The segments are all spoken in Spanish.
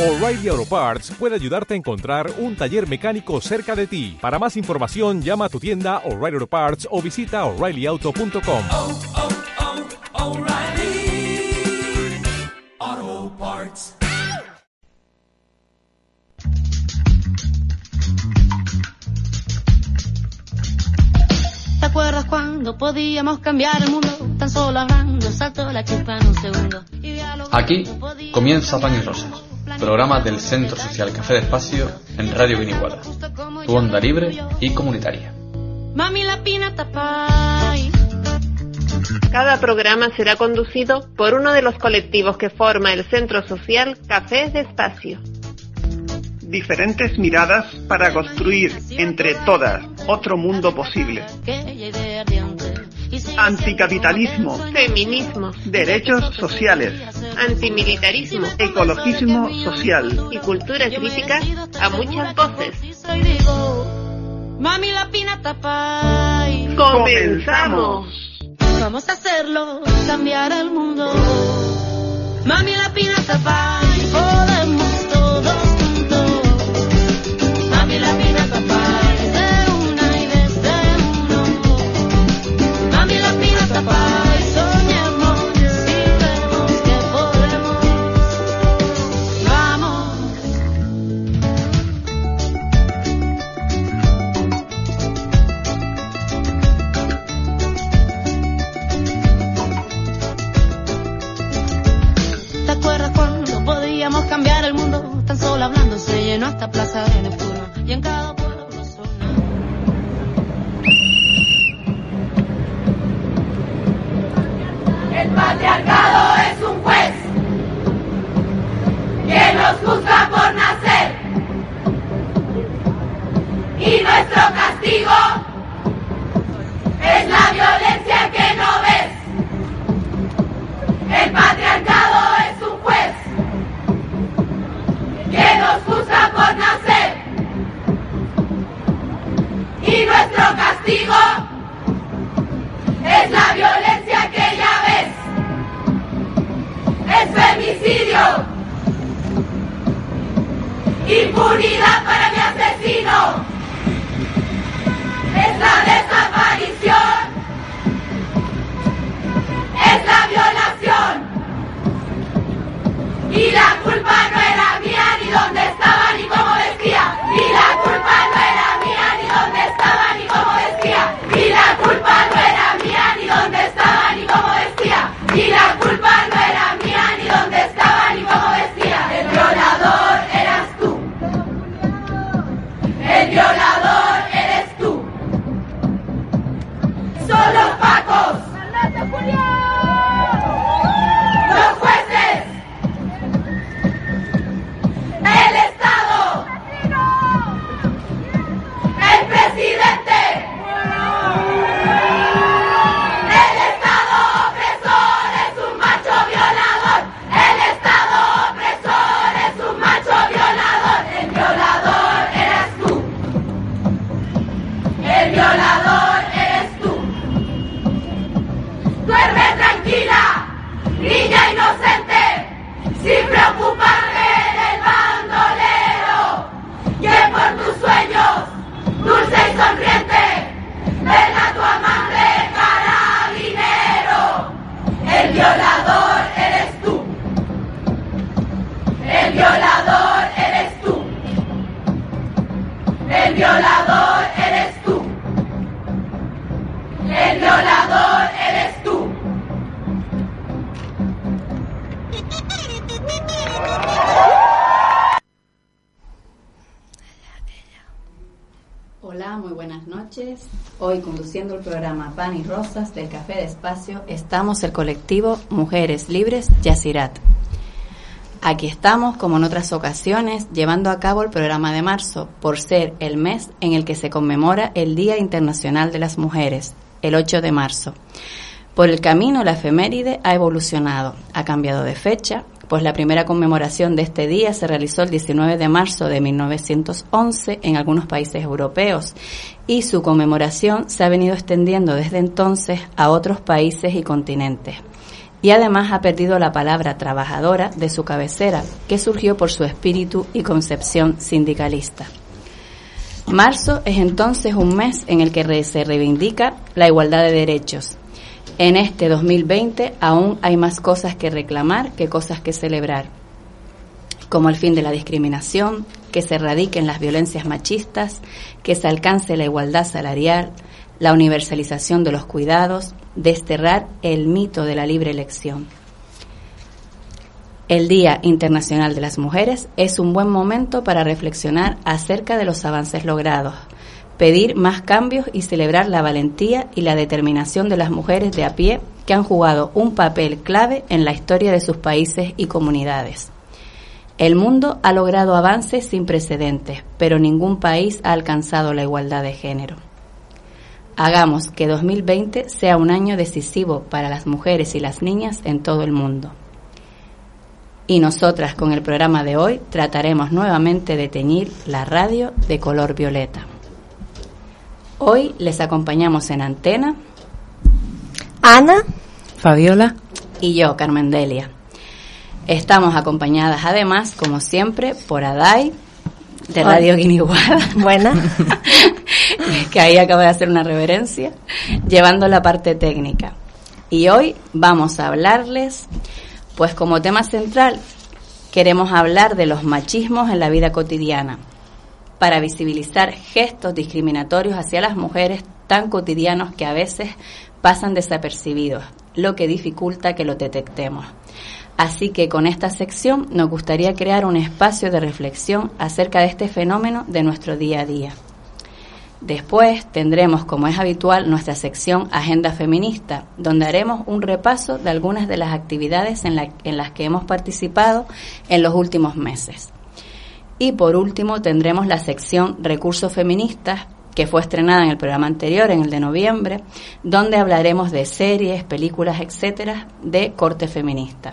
O'Reilly Auto Parts puede ayudarte a encontrar un taller mecánico cerca de ti. Para más información, llama a tu tienda O'Reilly Auto Parts o visita oreillyauto.com. oh, oh, O'Reilly Auto Parts. ¿Te acuerdas cuando podíamos cambiar el mundo? Tan solo hablando, saltó la chispa en un segundo. Aquí comienza Pan y Rosas, programa del Centro Social Café de Espacio en Radio Guiniguala, tu onda libre y comunitaria. Cada programa será conducido por uno de los colectivos que forma el Centro Social Cafés de Espacio. diferentes miradas para construir entre todas otro mundo posible. Anticapitalismo, Feminismo, derechos sociales, antimilitarismo ecologismo social. y cultura crítica a muchas voces. Mami la pina tapay. ¡Comenzamos! Vamos a hacerlo, cambiar el mundo. Mami la pina tapay. Podemos todos juntos. Mami la pina. Cambiar el mundo? Tan solo hablando se llenó esta plaza de Neptuno. Y en cada Impunidad para mi asesino. Es la desaparición. Es la violación. Y la culpa no era mía ni dónde programa Pan y Rosas del Café de Espacio estamos el colectivo Mujeres Libres Yacirat. Aquí estamos, como en otras ocasiones, llevando a cabo el programa de marzo, por ser el mes en el que se conmemora el Día Internacional de las Mujeres, el 8 de marzo. Por el camino, la efeméride ha evolucionado, ha cambiado de fecha, pues la primera conmemoración de este día se realizó el 19 de marzo de 1911 en algunos países europeos y su conmemoración se ha venido extendiendo desde entonces a otros países y continentes. y además ha perdido la palabra trabajadora de su cabecera, que surgió por su espíritu y concepción sindicalista. Marzo es entonces un mes en el que se reivindica la igualdad de derechos. En este 2020 aún hay más cosas que reclamar que cosas que celebrar, como el fin de la discriminación, que se erradiquen las violencias machistas, que se alcance la igualdad salarial, la universalización de los cuidados, desterrar el mito de la libre elección. El Día Internacional de las Mujeres es un buen momento para reflexionar acerca de los avances logrados, pedir más cambios y celebrar la valentía y la determinación de las mujeres de a pie que han jugado un papel clave en la historia de sus países y comunidades. El mundo ha logrado avances sin precedentes, pero ningún país ha alcanzado la igualdad de género. Hagamos que 2020 sea un año decisivo para las mujeres y las niñas en todo el mundo. Y nosotras con el programa de hoy trataremos nuevamente de teñir la radio de color violeta. Hoy les acompañamos en antena Ana, Fabiola y yo, Carmen Delia. Estamos acompañadas además, como siempre, por Adai, de Radio Guiniguada. Buena. que ahí acaba de hacer una reverencia, llevando la parte técnica. Y hoy vamos a hablarles, pues como tema central, queremos hablar de los machismos en la vida cotidiana, para visibilizar gestos discriminatorios hacia las mujeres tan cotidianos que a veces pasan desapercibidos, lo que dificulta que lo detectemos. Así que con esta sección nos gustaría crear un espacio de reflexión acerca de este fenómeno de nuestro día a día. Después tendremos, como es habitual, nuestra sección Agenda Feminista, donde haremos un repaso de algunas de las actividades en, las que hemos participado en los últimos meses. Y por último tendremos la sección Recursos Feministas, que fue estrenada en el programa anterior, en el de noviembre, donde hablaremos de series, películas, etcétera, de corte feminista.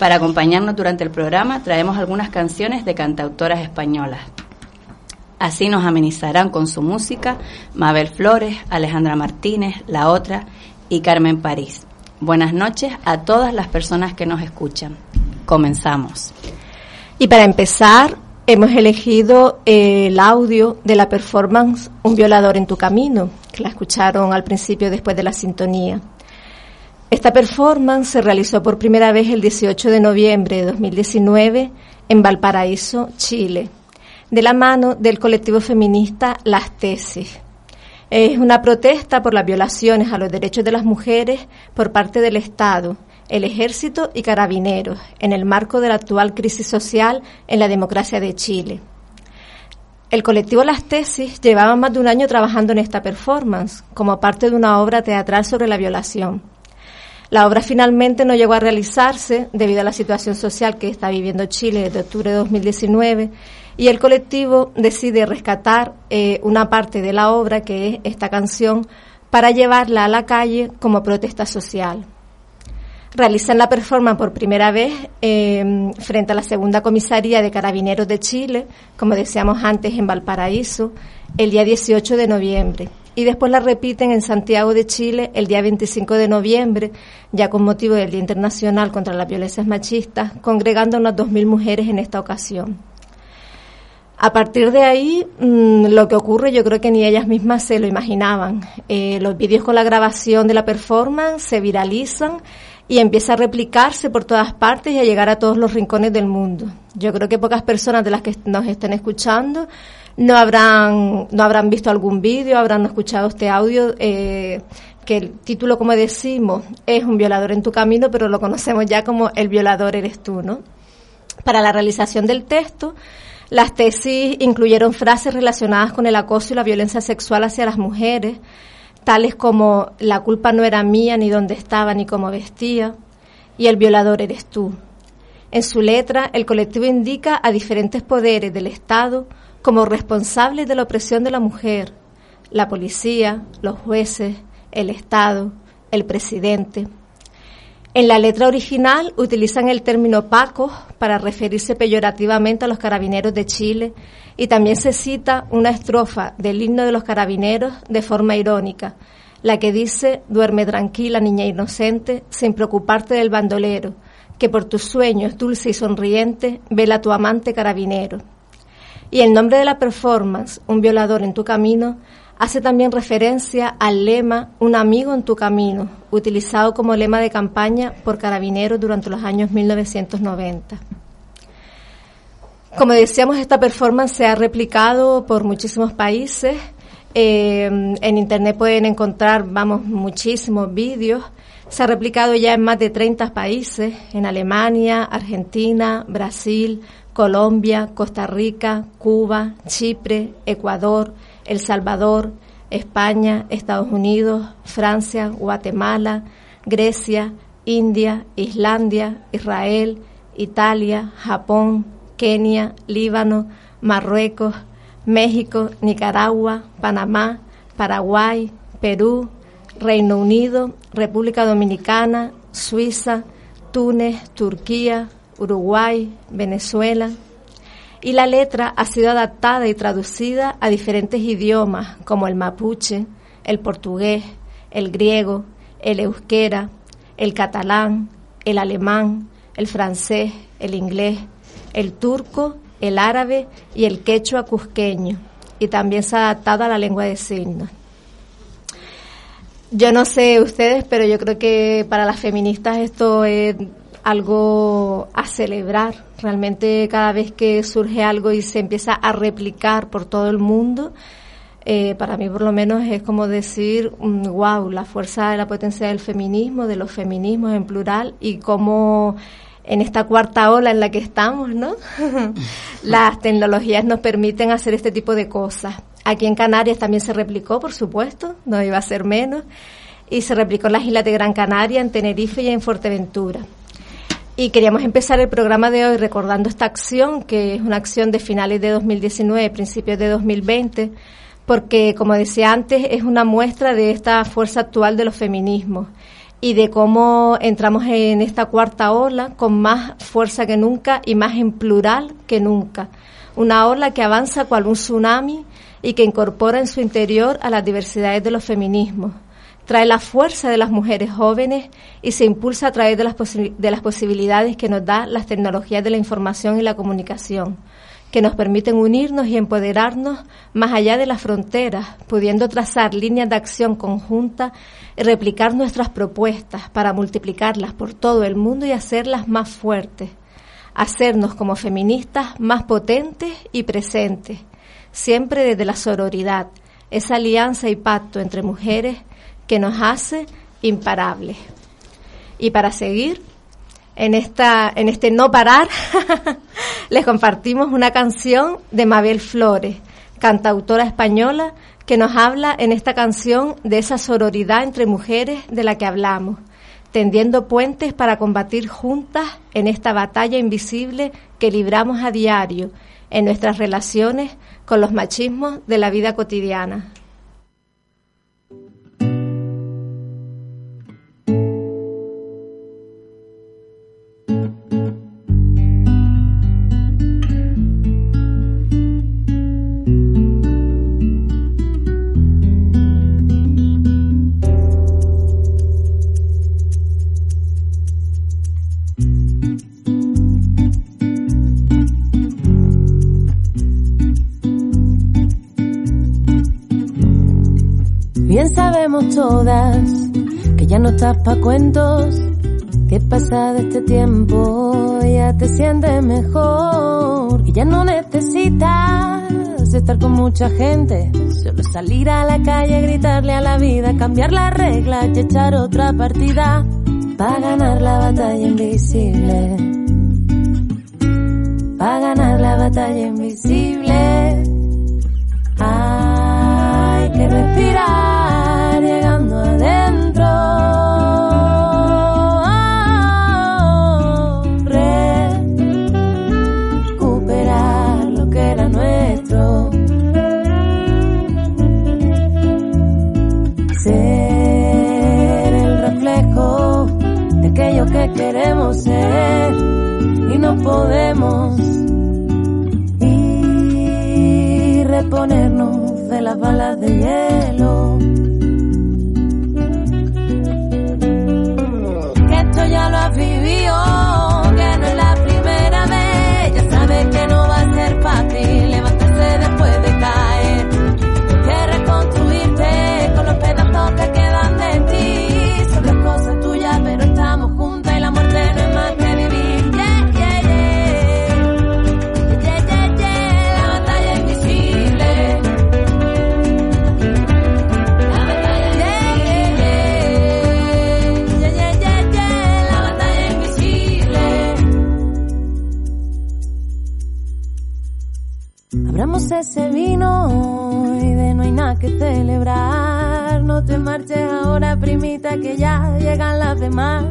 Para acompañarnos durante el programa traemos algunas canciones de cantautoras españolas. Así nos amenizarán con su música Mabel Flores, Alejandra Martínez, La Otra y Carmen París. Buenas noches a todas las personas que nos escuchan. Comenzamos. Y para empezar, hemos elegido el audio de la performance Un violador en tu camino, que la escucharon al principio después de la sintonía. Esta performance se realizó por primera vez el 18 de noviembre de 2019 en Valparaíso, Chile, de la mano del colectivo feminista Las Tesis. Es una protesta por las violaciones a los derechos de las mujeres por parte del Estado, el Ejército y Carabineros en el marco de la actual crisis social en la democracia de Chile. El colectivo Las Tesis llevaba más de un año trabajando en esta performance como parte de una obra teatral sobre la violación. La obra finalmente no llegó a realizarse debido a la situación social que está viviendo Chile desde octubre de 2019 y el colectivo decide rescatar eh, una parte de la obra, que es esta canción, para llevarla a la calle como protesta social. Realizan la performance por primera vez em, frente a la segunda comisaría de Carabineros de Chile, como decíamos antes en Valparaíso, el día 18 de noviembre y después la repiten en Santiago de Chile el día 25 de noviembre, ya con motivo del Día Internacional contra las Violencias Machistas, congregando unas 2.000 mujeres en esta ocasión. A partir de ahí, mm, lo que ocurre yo creo que ni ellas mismas se lo imaginaban. Eh, los vídeos con la grabación de la performance se viralizan y empieza a replicarse por todas partes y a llegar a todos los rincones del mundo. Yo creo que pocas personas de las que nos estén escuchando no habrán, no habrán visto algún vídeo, habrán escuchado este audio, eh, que el título, como decimos, es Un violador en tu camino, pero lo conocemos ya como El violador eres tú, ¿no? Para la realización del texto, las tesis incluyeron frases relacionadas con el acoso y la violencia sexual hacia las mujeres, tales como la culpa no era mía, ni dónde estaba, ni cómo vestía, y el violador eres tú. En su letra, el colectivo indica a diferentes poderes del Estado como responsables de la opresión de la mujer, la policía, los jueces, el Estado, el presidente. En la letra original utilizan el término Paco para referirse peyorativamente a los carabineros de Chile y también se cita una estrofa del himno de los carabineros de forma irónica. la que dice, duerme tranquila, niña inocente, sin preocuparte del bandolero, que por tus sueños, dulce y sonriente, vela tu amante carabinero. Y el nombre de la performance, Un violador en tu camino, hace también referencia al lema Un amigo en tu camino, utilizado como lema de campaña por carabineros durante los años 1990. Como decíamos, esta performance se ha replicado por muchísimos países. Eh, en Internet pueden encontrar, vamos, muchísimos vídeos. Se ha replicado ya en más de 30 países, en Alemania, Argentina, Brasil, Colombia, Costa Rica, Cuba, Chipre, Ecuador, El Salvador, España, Estados Unidos, Francia, Guatemala, Grecia, India, Islandia, Israel, Italia, Japón, Kenia, Líbano, Marruecos, México, Nicaragua, Panamá, Paraguay, Perú, Reino Unido, República Dominicana, Suiza, Túnez, Turquía, Uruguay, Venezuela. Y la letra ha sido adaptada y traducida a diferentes idiomas como el mapuche, el portugués, el griego, el euskera, el catalán, el alemán, el francés, el inglés, el turco, el árabe y el quechua cusqueño, y también se ha adaptado a la lengua de signos. Yo no sé ustedes, pero yo creo que para las feministas esto es algo a celebrar. Realmente cada vez que surge algo y se empieza a replicar por todo el mundo, eh, para mí por lo menos es como decir, wow, la fuerza de la potencia del feminismo, de los feminismos en plural y cómo en esta cuarta ola en la que estamos, ¿no? Las tecnologías nos permiten hacer este tipo de cosas. Aquí en Canarias también se replicó, por supuesto, no iba a ser menos, y se replicó en las islas de Gran Canaria, en Tenerife y en Fuerteventura. Y queríamos empezar el programa de hoy recordando esta acción, que es una acción de finales de 2019, principios de 2020, porque, como decía antes, es una muestra de esta fuerza actual de los feminismos y de cómo entramos en esta cuarta ola con más fuerza que nunca y más en plural que nunca. Una ola que avanza cual un tsunami y que incorpora en su interior a las diversidades de los feminismos. Trae la fuerza de las mujeres jóvenes y se impulsa a través de las, de las posibilidades que nos da las tecnologías de la información y la comunicación que nos permiten unirnos y empoderarnos más allá de las fronteras, pudiendo trazar líneas de acción conjuntas y replicar nuestras propuestas para multiplicarlas por todo el mundo y hacerlas más fuertes, hacernos como feministas más potentes y presentes, siempre desde la sororidad, esa alianza y pacto entre mujeres que nos hace imparables. Y para seguir, en, esta, en este no parar, les compartimos una canción de Mabel Flores, cantautora española, que nos habla en esta canción de esa sororidad entre mujeres de la que hablamos, tendiendo puentes para combatir juntas en esta batalla invisible que libramos a diario en nuestras relaciones con los machismos de la vida cotidiana. Todas que ya no estás pa' cuentos. Que pasa de este tiempo ya te sientes mejor. Que ya no necesitas estar con mucha gente. Solo salir a la calle, gritarle a la vida, cambiar las reglas y echar otra partida. Para ganar la batalla invisible. Para ganar la batalla invisible. Hay que respirar. queremos ser y no podemos. Y reponernos de las balas de hielo. Que esto ya lo has vivido. Abramos ese vino y de no hay nada que celebrar. No te marches ahora, primita, que ya llegan las demás.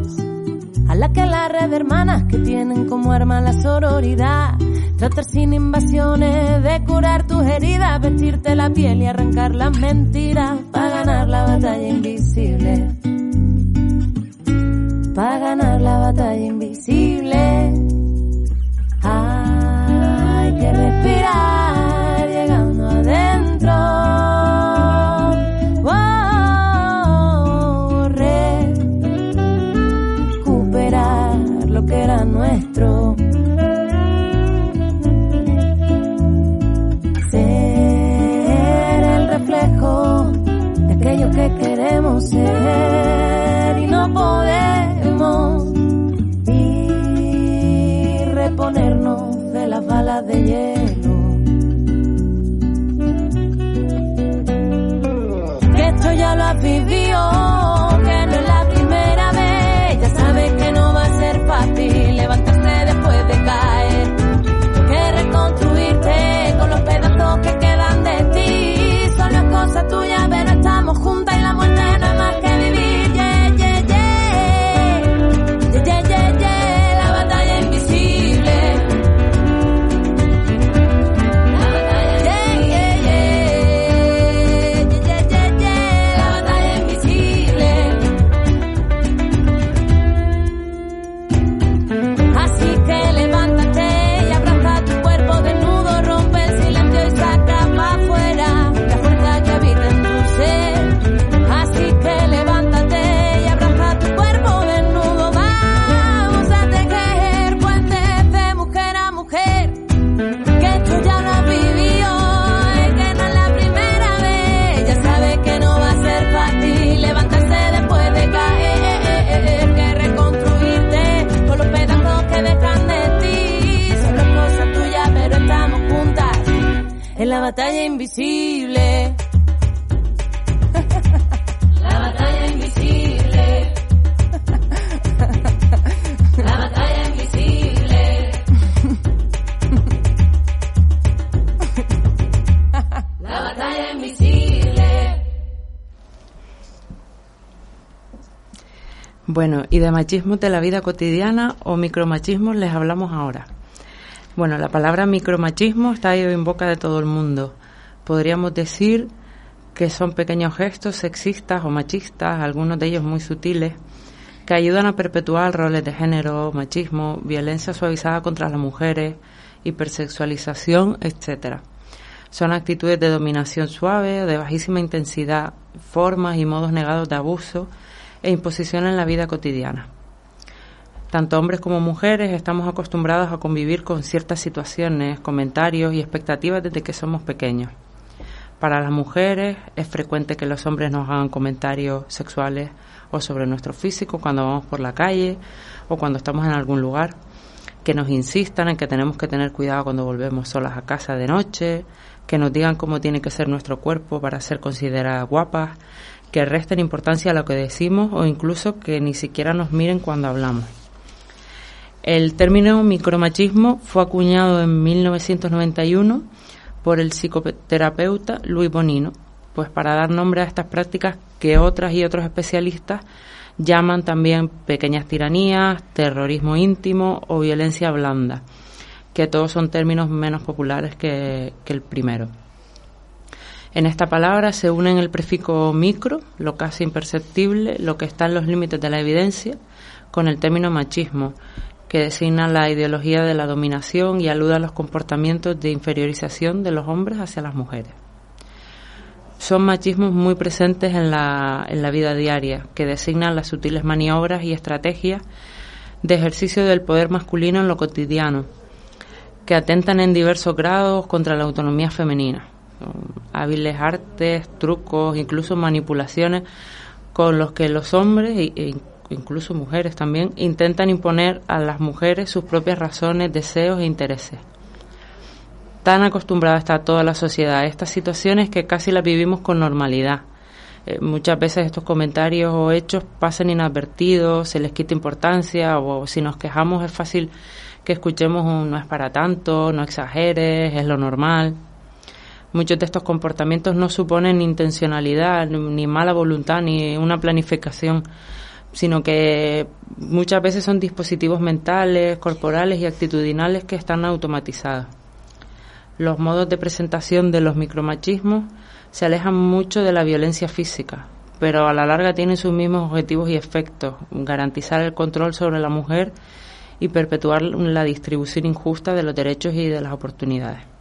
A la que la red de hermanas que tienen como arma la sororidad. Tratar sin invasiones de curar tus heridas, vestirte la piel y arrancar las mentiras para ganar la batalla invisible. Para ganar la batalla invisible. Y no podemos y reponernos de las balas de hielo. Que esto ya lo has vivido, que no es la primera vez. Ya sabes que no va a ser fácil levantarse después de caer. Que reconstruirte con los pedazos que quedan de ti. Son las cosas tuyas, pero estamos juntas invisible. La batalla invisible. La batalla invisible. La batalla invisible. Bueno, y de machismos de la vida cotidiana o micromachismos les hablamos ahora. Bueno, la palabra micromachismo está ahí en boca de todo el mundo. Podríamos decir que son pequeños gestos sexistas o machistas, algunos de ellos muy sutiles, que ayudan a perpetuar roles de género, machismo, violencia suavizada contra las mujeres, hipersexualización, etcétera. Son actitudes de dominación suave, de bajísima intensidad, formas y modos negados de abuso e imposición en la vida cotidiana. Tanto hombres como mujeres estamos acostumbrados a convivir con ciertas situaciones, comentarios y expectativas desde que somos pequeños. Para las mujeres es frecuente que los hombres nos hagan comentarios sexuales o sobre nuestro físico cuando vamos por la calle o cuando estamos en algún lugar, que nos insistan en que tenemos que tener cuidado cuando volvemos solas a casa de noche, que nos digan cómo tiene que ser nuestro cuerpo para ser consideradas guapas, que resten importancia a lo que decimos o incluso que ni siquiera nos miren cuando hablamos. El término micromachismo fue acuñado en 1991 por el psicoterapeuta Luis Bonino, pues para dar nombre a estas prácticas que otras y otros especialistas llaman también pequeñas tiranías, terrorismo íntimo o violencia blanda, que todos son términos menos populares que, que el primero. En esta palabra se unen el prefijo micro, lo casi imperceptible, lo que está en los límites de la evidencia, con el término machismo, que designa la ideología de la dominación y alude a los comportamientos de inferiorización de los hombres hacia las mujeres. Son machismos muy presentes en la, en la vida diaria, que designan las sutiles maniobras y estrategias de ejercicio del poder masculino en lo cotidiano, que atentan en diversos grados contra la autonomía femenina. Hábiles artes, trucos, incluso manipulaciones con los que los hombres e incluso mujeres también intentan imponer a las mujeres sus propias razones, deseos e intereses. Tan acostumbrada está toda la sociedad a estas situaciones que casi las vivimos con normalidad eh, muchas veces estos comentarios o hechos pasan inadvertidos, se les quita importancia o si nos quejamos es fácil que escuchemos un no es para tanto, no exageres, es lo normal. Muchos de estos comportamientos no suponen intencionalidad, ni mala voluntad, ni una planificación, sino que muchas veces son dispositivos mentales, corporales y actitudinales que están automatizados. Los modos de presentación de los micromachismos se alejan mucho de la violencia física, pero a la larga tienen sus mismos objetivos y efectos, garantizar el control sobre la mujer y perpetuar la distribución injusta de los derechos y de las oportunidades.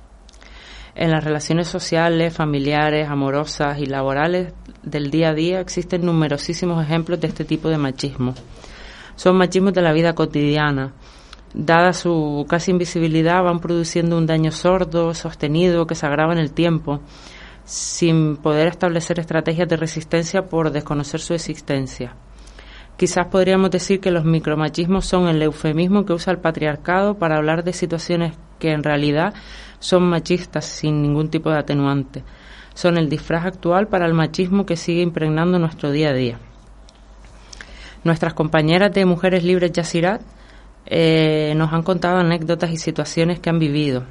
En las relaciones sociales, familiares, amorosas y laborales del día a día existen numerosísimos ejemplos de este tipo de machismo. Son machismos de la vida cotidiana. Dada su casi invisibilidad, van produciendo un daño sordo, sostenido, que se agrava en el tiempo sin poder establecer estrategias de resistencia por desconocer su existencia. Quizás podríamos decir que los micromachismos son el eufemismo que usa el patriarcado para hablar de situaciones que en realidad son machistas sin ningún tipo de atenuante. Son el disfraz actual para el machismo que sigue impregnando nuestro día a día. Nuestras compañeras de Mujeres Libres Yacirat eh, nos han contado anécdotas y situaciones que han vivido,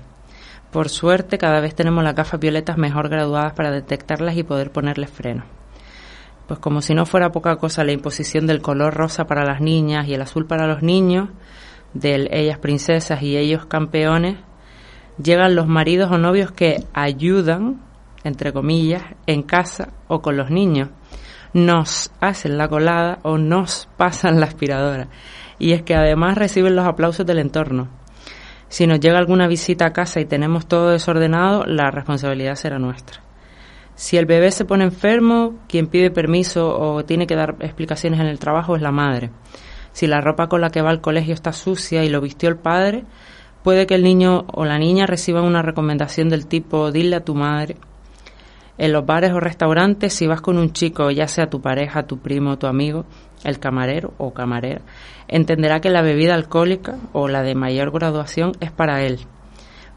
por suerte, cada vez tenemos las gafas violetas mejor graduadas para detectarlas y poder ponerles freno. Pues como si no fuera poca cosa la imposición del color rosa para las niñas y el azul para los niños, del ellas princesas y ellos campeones, llegan los maridos o novios que ayudan, entre comillas, en casa o con los niños. Nos hacen la colada o nos pasan la aspiradora. Y es que además reciben los aplausos del entorno si nos llega alguna visita a casa y tenemos todo desordenado, la responsabilidad será nuestra. Si el bebé se pone enfermo, quien pide permiso o tiene que dar explicaciones en el trabajo es la madre. Si la ropa con la que va al colegio está sucia y lo vistió el padre, puede que el niño o la niña reciban una recomendación del tipo dile a tu madre. En los bares o restaurantes, si vas con un chico, ya sea tu pareja, tu primo, tu amigo, el camarero o camarera, entenderá que la bebida alcohólica o la de mayor graduación es para él.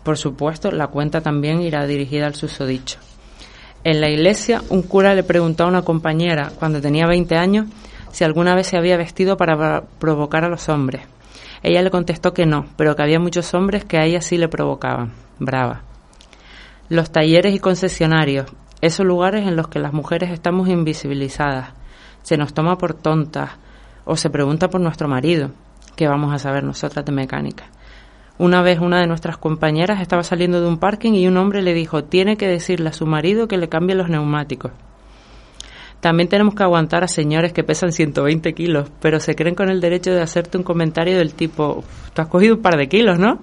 Por supuesto, la cuenta también irá dirigida al susodicho. En la iglesia, un cura le preguntó a una compañera, cuando tenía 20 años, si alguna vez se había vestido para provocar a los hombres. Ella le contestó que no, pero que había muchos hombres que a ella sí le provocaban. Brava. Los talleres y concesionarios, esos lugares en los que las mujeres estamos invisibilizadas, se nos toma por tontas o se pregunta por nuestro marido, que vamos a saber nosotras de mecánica. Una vez una de nuestras compañeras estaba saliendo de un parking y un hombre le dijo, tiene que decirle a su marido que le cambie los neumáticos. También tenemos que aguantar a señores que pesan 120 kilos, pero se creen con el derecho de hacerte un comentario del tipo, tú has cogido un par de kilos, ¿no?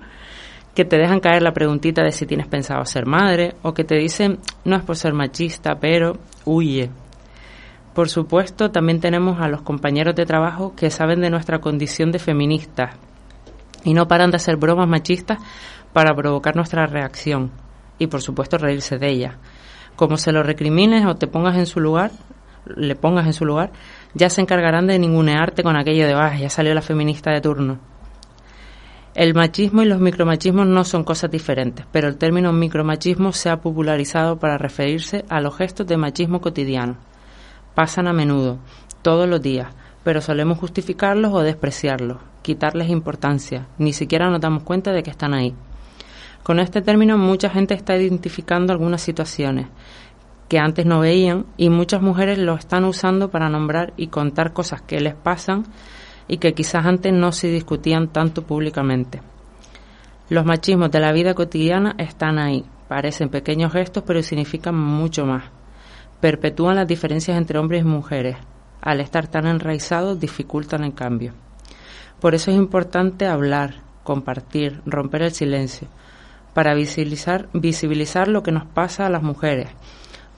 Que te dejan caer la preguntita de si tienes pensado ser madre, o que te dicen, no es por ser machista, pero huye, por supuesto, también tenemos a los compañeros de trabajo que saben de nuestra condición de feministas y no paran de hacer bromas machistas para provocar nuestra reacción y, por supuesto, reírse de ella. Como se lo recrimines o te pongas en su lugar, le pongas en su lugar, ya se encargarán de ningunearte con aquello de, ah, ya salió la feminista de turno. El machismo y los micromachismos no son cosas diferentes, pero el término micromachismo se ha popularizado para referirse a los gestos de machismo cotidiano pasan a menudo, todos los días, pero solemos justificarlos o despreciarlos, quitarles importancia, ni siquiera nos damos cuenta de que están ahí. Con este término mucha gente está identificando algunas situaciones que antes no veían y muchas mujeres lo están usando para nombrar y contar cosas que les pasan y que quizás antes no se discutían tanto públicamente. Los machismos de la vida cotidiana están ahí, parecen pequeños gestos pero significan mucho más perpetúan las diferencias entre hombres y mujeres. Al estar tan enraizados, dificultan el cambio. Por eso es importante hablar, compartir, romper el silencio, para visibilizar, visibilizar lo que nos pasa a las mujeres,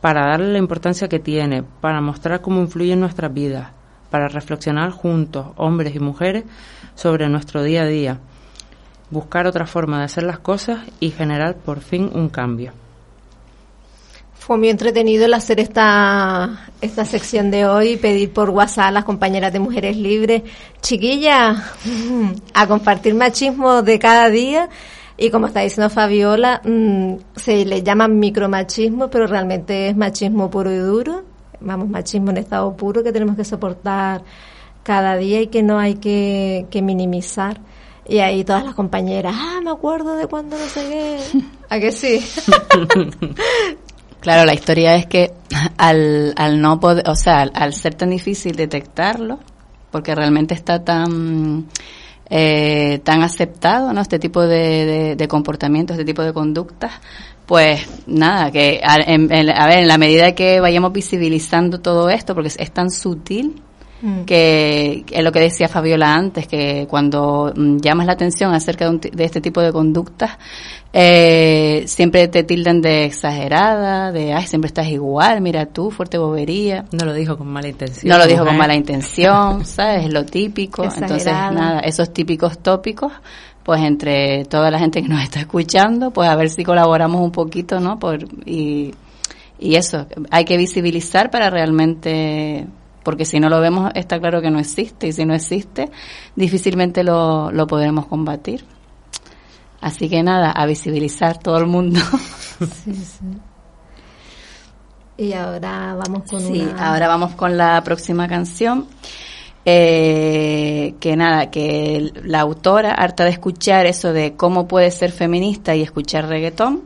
para darle la importancia que tiene, para mostrar cómo influye en nuestras vidas, para reflexionar juntos, hombres y mujeres, sobre nuestro día a día, buscar otra forma de hacer las cosas y generar por fin un cambio. Fue muy entretenido el hacer esta, esta sección de hoy pedir por WhatsApp a las compañeras de Mujeres Libres, chiquillas, a compartir machismo de cada día. Y como está diciendo Fabiola, mm, se le llama micromachismo, pero realmente es machismo puro y duro. Vamos, machismo en estado puro que tenemos que soportar cada día y que no hay que, que minimizar. Y ahí todas las compañeras, ah, me acuerdo de cuando no sé qué. ¿A que sí? Claro, la historia es que al, al no poder, o sea, al, al ser tan difícil detectarlo, porque realmente está tan eh, tan aceptado, ¿no? Este tipo de, de, de comportamientos, este tipo de conductas, pues nada, que a, en, a ver, en la medida que vayamos visibilizando todo esto, porque es tan sutil, que es lo que decía Fabiola antes, que cuando mm, llamas la atención acerca de, un ti- de este tipo de conductas, eh, siempre te tildan de exagerada, de, ay, siempre estás igual, mira tú, fuerte bobería. No lo dijo con mala intención. No lo dijo con mujer. mala intención, ¿sabes? Lo típico. Entonces, nada, esos típicos tópicos, pues entre toda la gente que nos está escuchando, pues a ver si colaboramos un poquito, ¿no? Por, y, y eso, hay que visibilizar para realmente, porque si no lo vemos, está claro que no existe, y si no existe, difícilmente lo, lo podremos combatir. Así que nada, a visibilizar todo el mundo. Sí, sí. Y ahora vamos con Sí, una... ahora vamos con la próxima canción. Eh, que nada, que la autora, harta de escuchar eso de cómo puede ser feminista y escuchar reggaetón,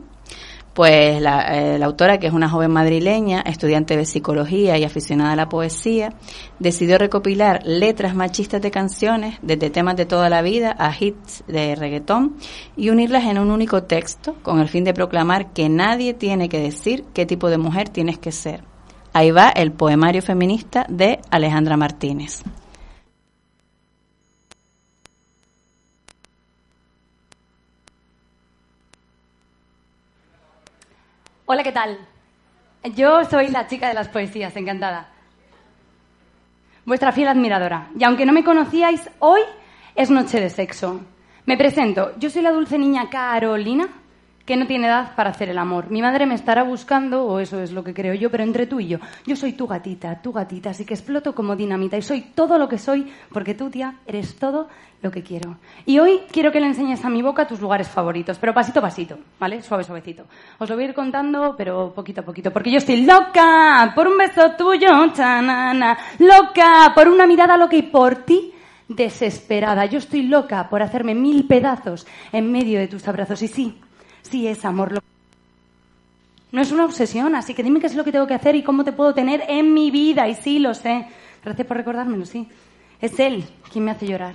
pues la, eh, la autora, que es una joven madrileña, estudiante de psicología y aficionada a la poesía, decidió recopilar letras machistas de canciones, desde temas de toda la vida a hits de reggaetón, y unirlas en un único texto, con el fin de proclamar que nadie tiene que decir qué tipo de mujer tienes que ser. Ahí va el poemario feminista de Alejandra Martínez. Hola, ¿qué tal? Yo soy la chica de las poesías, encantada. Vuestra fiel admiradora. Y aunque no me conocíais, hoy es noche de sexo. Me presento. Yo soy la dulce niña Carolina, que no tiene edad para hacer el amor. Mi madre me estará buscando, o eso es lo que creo yo, pero entre tú y yo. Yo soy tu gatita, tu gatita, así que exploto como dinamita y soy todo lo que soy, porque tú, tía, eres todo lo que quiero. Y hoy quiero que le enseñes a mi boca tus lugares favoritos, pero pasito a pasito, ¿vale? Suave, suavecito. Os lo voy a ir contando, pero poquito a poquito, porque yo estoy loca por un beso tuyo, chanana, loca por una mirada loca y por ti desesperada. Yo estoy loca por hacerme mil pedazos en medio de tus abrazos. Y sí, sí es amor. No es una obsesión, así que dime qué es lo que tengo que hacer y cómo te puedo tener en mi vida. Y sí, lo sé. Gracias por recordármelo, sí. Es él quien me hace llorar.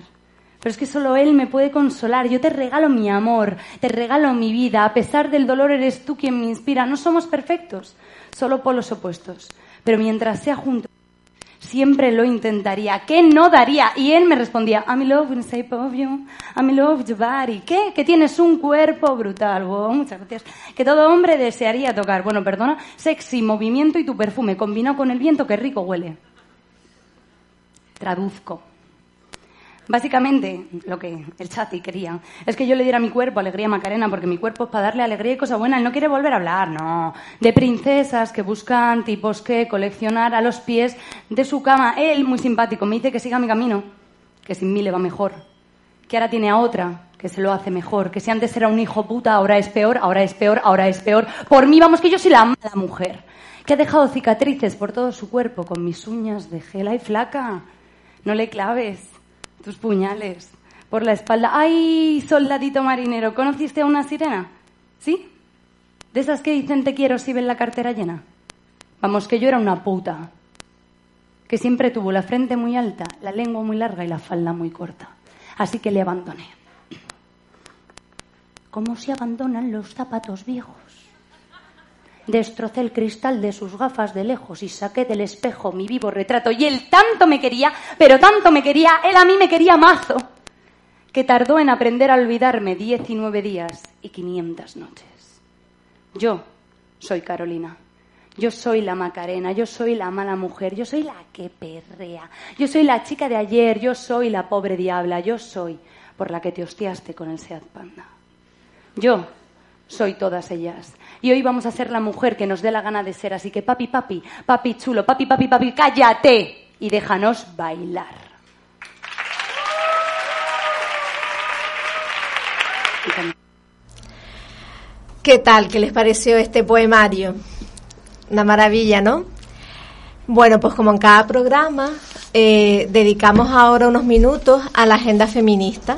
Pero es que solo él me puede consolar. Yo te regalo mi amor, te regalo mi vida. A pesar del dolor eres tú quien me inspira. No somos perfectos, solo polos opuestos. Pero mientras sea juntos, siempre lo intentaría. ¿Qué no daría? Y él me respondía, I'm in love with the shape of you. I'm in love with your body. ¿Qué? Que tienes un cuerpo brutal. Wow, muchas gracias. Que todo hombre desearía tocar. Bueno, perdona. Sexy, movimiento y tu perfume combinado con el viento, que rico huele. Traduzco. Básicamente, lo que el chati quería es que yo le diera a mi cuerpo alegría Macarena, porque mi cuerpo es para darle alegría y cosa buena. Él no quiere volver a hablar, no. De princesas que buscan tipos que coleccionar a los pies de su cama. Él, muy simpático, me dice que siga mi camino, que sin mí le va mejor. Que ahora tiene a otra, que se lo hace mejor. Que si antes era un hijo puta, ahora es peor, ahora es peor, ahora es peor. Por mí, vamos, que yo soy la mala mujer. Que ha dejado cicatrices por todo su cuerpo con mis uñas de gela y flaca. No le claves tus puñales por la espalda. ¡Ay, soldadito marinero! ¿Conociste a una sirena? ¿Sí? ¿De esas que dicen te quiero si ven la cartera llena? Vamos, que yo era una puta. Que siempre tuvo la frente muy alta, la lengua muy larga y la falda muy corta. Así que le abandoné. ¿Cómo se abandonan los zapatos viejos? Destrocé el cristal de sus gafas de lejos y saqué del espejo mi vivo retrato. Y él tanto me quería, pero tanto me quería, él a mí me quería mazo, que tardó en aprender a olvidarme 19 días y 500 noches. Yo soy Carolina. Yo soy la Macarena, yo soy la mala mujer, yo soy la que perrea, yo soy la chica de ayer, yo soy la pobre diabla, yo soy por la que te hostiaste con el Seat Panda. Yo soy todas ellas. Y hoy vamos a ser la mujer que nos dé la gana de ser. Así que papi, papi, papi chulo, papi, papi, papi, cállate y déjanos bailar. ¿Qué tal? ¿Qué les pareció este poemario? Una maravilla, ¿no? Bueno, pues como en cada programa, eh, dedicamos ahora unos minutos a la agenda feminista.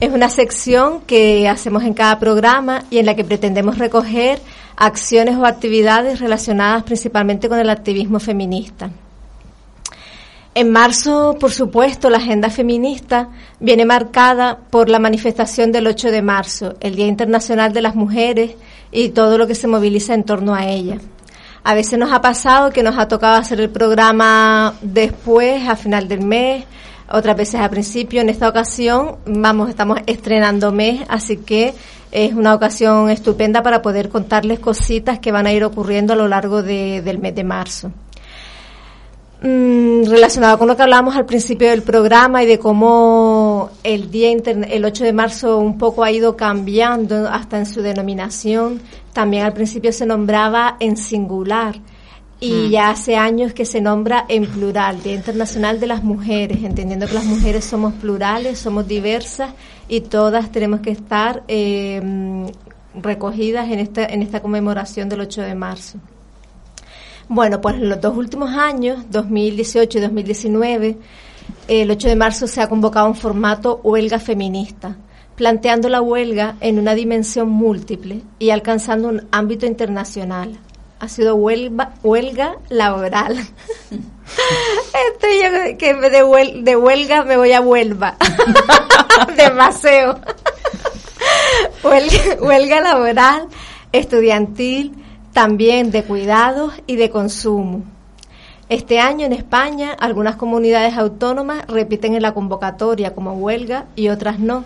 Es una sección que hacemos en cada programa y en la que pretendemos recoger acciones o actividades relacionadas principalmente con el activismo feminista. En marzo, por supuesto, la agenda feminista viene marcada por la manifestación del 8 de marzo, el Día Internacional de las Mujeres y todo lo que se moviliza en torno a ella. A veces nos ha pasado que nos ha tocado hacer el programa después, a final del mes, otras veces al principio. En esta ocasión, vamos, estamos estrenando mes, así que es una ocasión estupenda para poder contarles cositas que van a ir ocurriendo a lo largo del mes de marzo. Mm, relacionado con lo que hablábamos al principio del programa y de cómo el día el 8 de marzo un poco ha ido cambiando hasta en su denominación. También al principio se nombraba en singular y mm. ya hace años que se nombra en plural, Día Internacional de las Mujeres, entendiendo que las mujeres somos plurales, somos diversas y todas tenemos que estar eh, recogidas en esta, en esta conmemoración del 8 de marzo. Bueno, pues en los dos últimos años, 2018 y 2019, el 8 de marzo se ha convocado un formato huelga feminista, planteando la huelga en una dimensión múltiple y alcanzando un ámbito internacional. Ha sido huelga, huelga laboral. Estoy yo que de, huelga, de huelga me voy a Huelva, de paseo. huelga laboral, estudiantil, también de cuidados y de consumo. Este año en España algunas comunidades autónomas repiten en la convocatoria como huelga y otras no,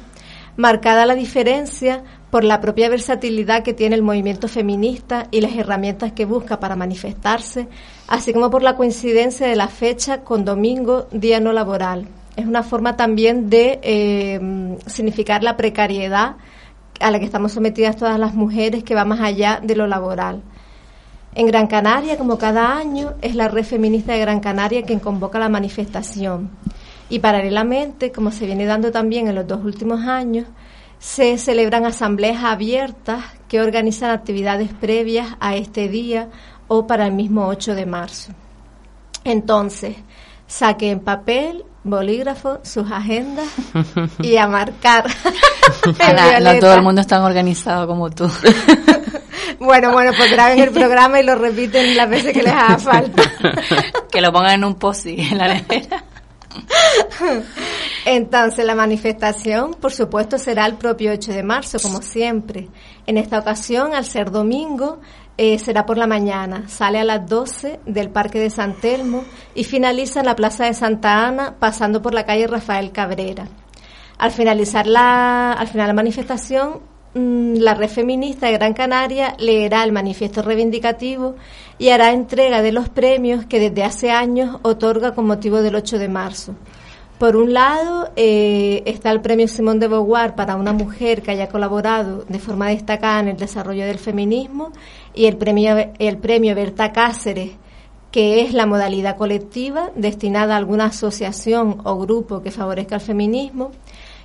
marcada la diferencia por la propia versatilidad que tiene el movimiento feminista y las herramientas que busca para manifestarse, así como por la coincidencia de la fecha con domingo, día no laboral. Es una forma también de eh, significar la precariedad a la que estamos sometidas todas las mujeres que va más allá de lo laboral. En Gran Canaria, como cada año, es la red feminista de Gran Canaria quien convoca la manifestación. Y paralelamente, como se viene dando también en los dos últimos años, se celebran asambleas abiertas que organizan actividades previas a este día o para el mismo 8 de marzo. Entonces, saquen papel, bolígrafo, sus agendas y a marcar. no todo el mundo es tan organizado como tú. Bueno, bueno, pues graben el programa y lo repiten las veces que les haga falta. que lo pongan en un post en la nevera. Entonces, la manifestación, por supuesto, será el propio 8 de marzo, como siempre. En esta ocasión, al ser domingo, eh, será por la mañana. Sale a las 12 del Parque de San Telmo y finaliza en la Plaza de Santa Ana, pasando por la calle Rafael Cabrera. Al finalizar la, al final la manifestación, Mm, la red feminista de Gran Canaria leerá el manifiesto reivindicativo y hará entrega de los premios que desde hace años otorga con motivo del 8 de marzo. Por un lado eh, está el premio Simón de Beauvoir para una mujer que haya colaborado de forma destacada en el desarrollo del feminismo y el premio, el premio Berta Cáceres, que es la modalidad colectiva destinada a alguna asociación o grupo que favorezca el feminismo.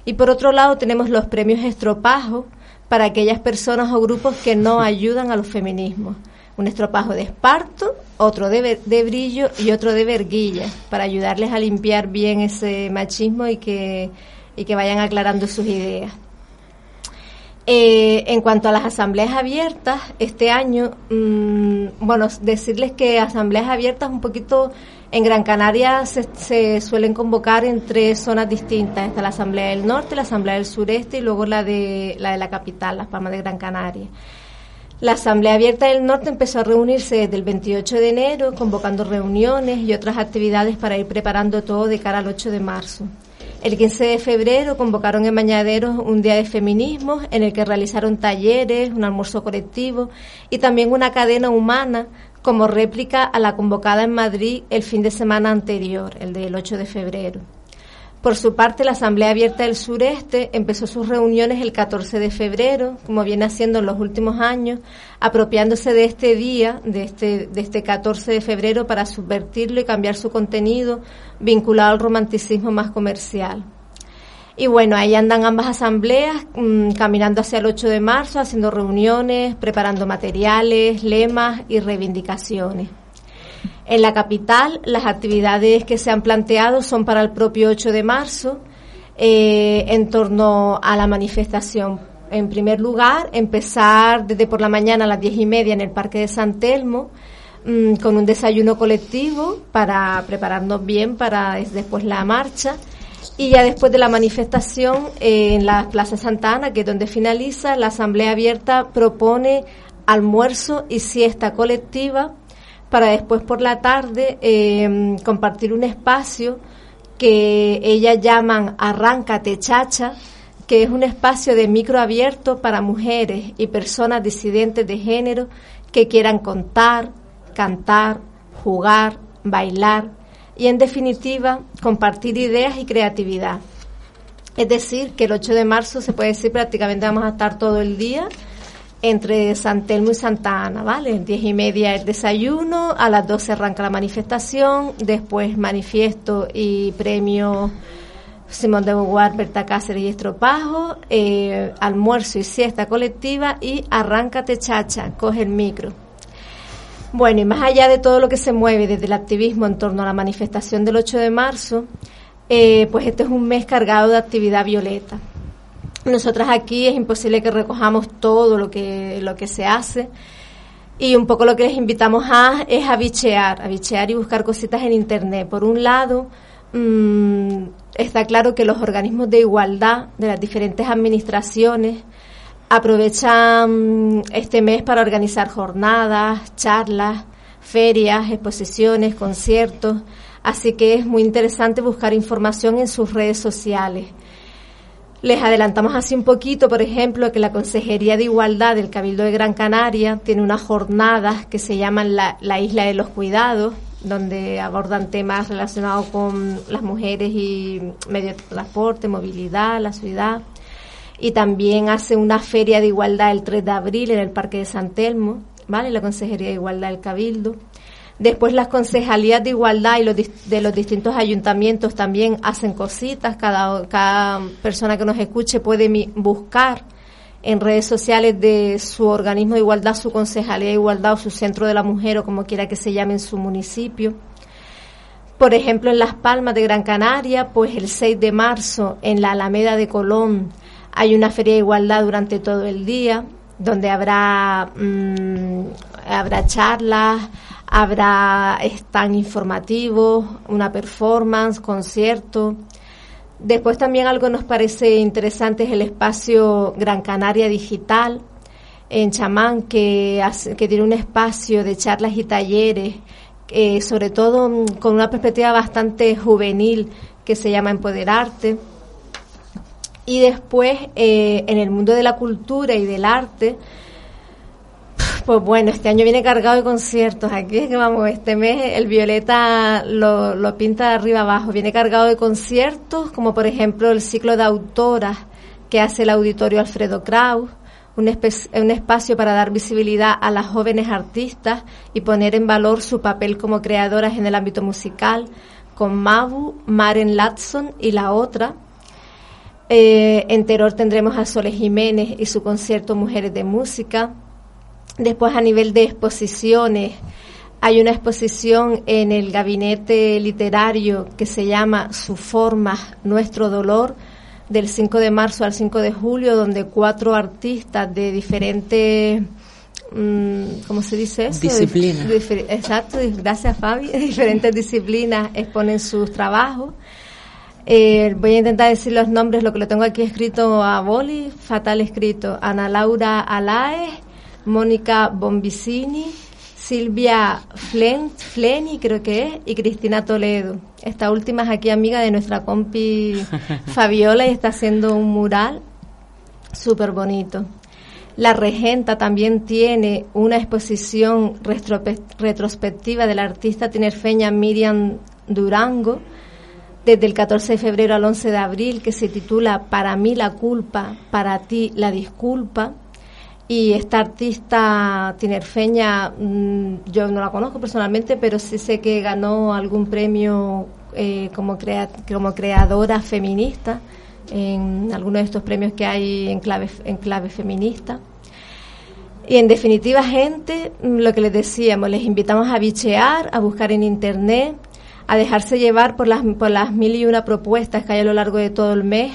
Y por otro lado tenemos los premios Estropajo, para aquellas personas o grupos que no ayudan a los feminismos. Un estropajo de esparto, otro de, de brillo y otro de verguilla, para ayudarles a limpiar bien ese machismo y que, y que vayan aclarando sus ideas. Eh, en cuanto a las asambleas abiertas, este año, mm, bueno, decirles que asambleas abiertas un poquito en Gran Canaria se, suelen convocar en tres zonas distintas. Está la Asamblea del Norte, la Asamblea del Sureste y luego la de la, de la capital, Las Palmas de Gran Canaria. La Asamblea Abierta del Norte empezó a reunirse desde el 28 de enero, convocando reuniones y otras actividades para ir preparando todo de cara al 8 de marzo. El 15 de febrero convocaron en Bañaderos un día de feminismo en el que realizaron talleres, un almuerzo colectivo y también una cadena humana como réplica a la convocada en Madrid el fin de semana anterior, el del 8 de febrero. Por su parte, la Asamblea Abierta del Sureste empezó sus reuniones el 14 de febrero, como viene haciendo en los últimos años, apropiándose de este día, de este, de este 14 de febrero, para subvertirlo y cambiar su contenido vinculado al romanticismo más comercial. Y bueno, ahí andan ambas asambleas mmm, caminando hacia el 8 de marzo, haciendo reuniones, preparando materiales, lemas y reivindicaciones. En la capital, las actividades que se han planteado son para el propio 8 de marzo eh, en torno a la manifestación. En primer lugar, empezar desde por la mañana a las diez y media en el Parque de San Telmo mmm, con un desayuno colectivo para prepararnos bien para después la marcha. Y ya después de la manifestación en la Plaza Santa Ana, que es donde finaliza, la Asamblea Abierta propone almuerzo y siesta colectiva para después por la tarde eh, compartir un espacio que ellas llaman Arráncate Chacha, que es un espacio de micro abierto para mujeres y personas disidentes de género que quieran contar, cantar, jugar, bailar y en definitiva compartir ideas y creatividad. Es decir, que el 8 de marzo se puede decir prácticamente vamos a estar todo el día entre San Telmo y Santa Ana, ¿vale? Diez y media el desayuno, a las 12 arranca la manifestación, después manifiesto y premio Simón de Beauvoir, Berta Cáceres y Estropajo, eh, almuerzo y siesta colectiva y arráncate chacha, coge el micro. Bueno, y más allá de todo lo que se mueve desde el activismo en torno a la manifestación del 8 de marzo, eh, pues este es un mes cargado de actividad violeta. Nosotras aquí es imposible que recojamos todo lo que, lo que se hace. Y un poco lo que les invitamos a es a bichear, a bichear y buscar cositas en Internet. Por un lado, mmm, está claro que los organismos de igualdad de las diferentes administraciones aprovechan este mes para organizar jornadas, charlas, ferias, exposiciones, conciertos. Así que es muy interesante buscar información en sus redes sociales. Les adelantamos así un poquito, por ejemplo, que la Consejería de Igualdad del Cabildo de Gran Canaria tiene unas jornadas que se llaman la, la Isla de los Cuidados, donde abordan temas relacionados con las mujeres y medio de transporte, movilidad, la ciudad. Y también hace una feria de igualdad el 3 de abril en el Parque de San Telmo, ¿vale? La Consejería de Igualdad del Cabildo. Después las concejalías de igualdad y los, de los distintos ayuntamientos también hacen cositas. Cada, cada persona que nos escuche puede buscar en redes sociales de su organismo de igualdad, su concejalía de igualdad o su centro de la mujer o como quiera que se llame en su municipio. Por ejemplo, en Las Palmas de Gran Canaria, pues el 6 de marzo en la Alameda de Colón hay una feria de igualdad durante todo el día, donde habrá, mmm, habrá charlas, habrá stand informativos, una performance, concierto. Después también algo nos parece interesante es el espacio Gran Canaria Digital en Chamán, que, hace, que tiene un espacio de charlas y talleres, eh, sobre todo mm, con una perspectiva bastante juvenil que se llama Empoderarte. Y después, eh, en el mundo de la cultura y del arte, pues bueno, este año viene cargado de conciertos. Aquí es que vamos, este mes el Violeta lo, lo pinta de arriba abajo. Viene cargado de conciertos, como por ejemplo el ciclo de autoras que hace el auditorio Alfredo Kraus, un, un, espacio para dar visibilidad a las jóvenes artistas y poner en valor su papel como creadoras en el ámbito musical, con Mabu, Maren Latson y la otra. Eh, en Terror tendremos a Soles Jiménez y su concierto Mujeres de Música. Después a nivel de exposiciones, hay una exposición en el gabinete literario que se llama Su forma, nuestro dolor, del 5 de marzo al 5 de julio, donde cuatro artistas de diferentes, mmm, ¿cómo se dice eso? Disciplinas. exacto, gracias Fabi, diferentes disciplinas exponen sus trabajos. Eh, voy a intentar decir los nombres, lo que lo tengo aquí escrito a boli, fatal escrito. Ana Laura Alaez, Mónica Bombicini, Silvia Flen, Fleni, creo que es, y Cristina Toledo. Esta última es aquí amiga de nuestra compi Fabiola y está haciendo un mural súper bonito. La Regenta también tiene una exposición retrospectiva de la artista tinerfeña Miriam Durango desde el 14 de febrero al 11 de abril que se titula Para mí la culpa, para ti la disculpa. Y esta artista tinerfeña, mm, yo no la conozco personalmente, pero sí sé que ganó algún premio eh, como, creadora feminista en algunos de estos premios que hay en clave, en clave feminista. Y en definitiva, gente, mm, lo que les decíamos, les invitamos a bichear, a buscar en internet, a dejarse llevar por las, por las mil y una propuestas que hay a lo largo de todo el mes